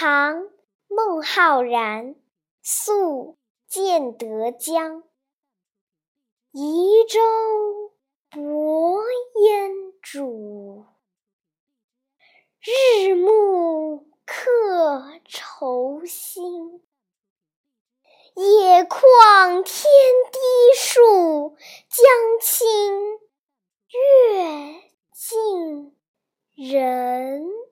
唐孟浩然宿建德江。移舟泊烟渚日暮客愁新。野旷天低树江清月近人。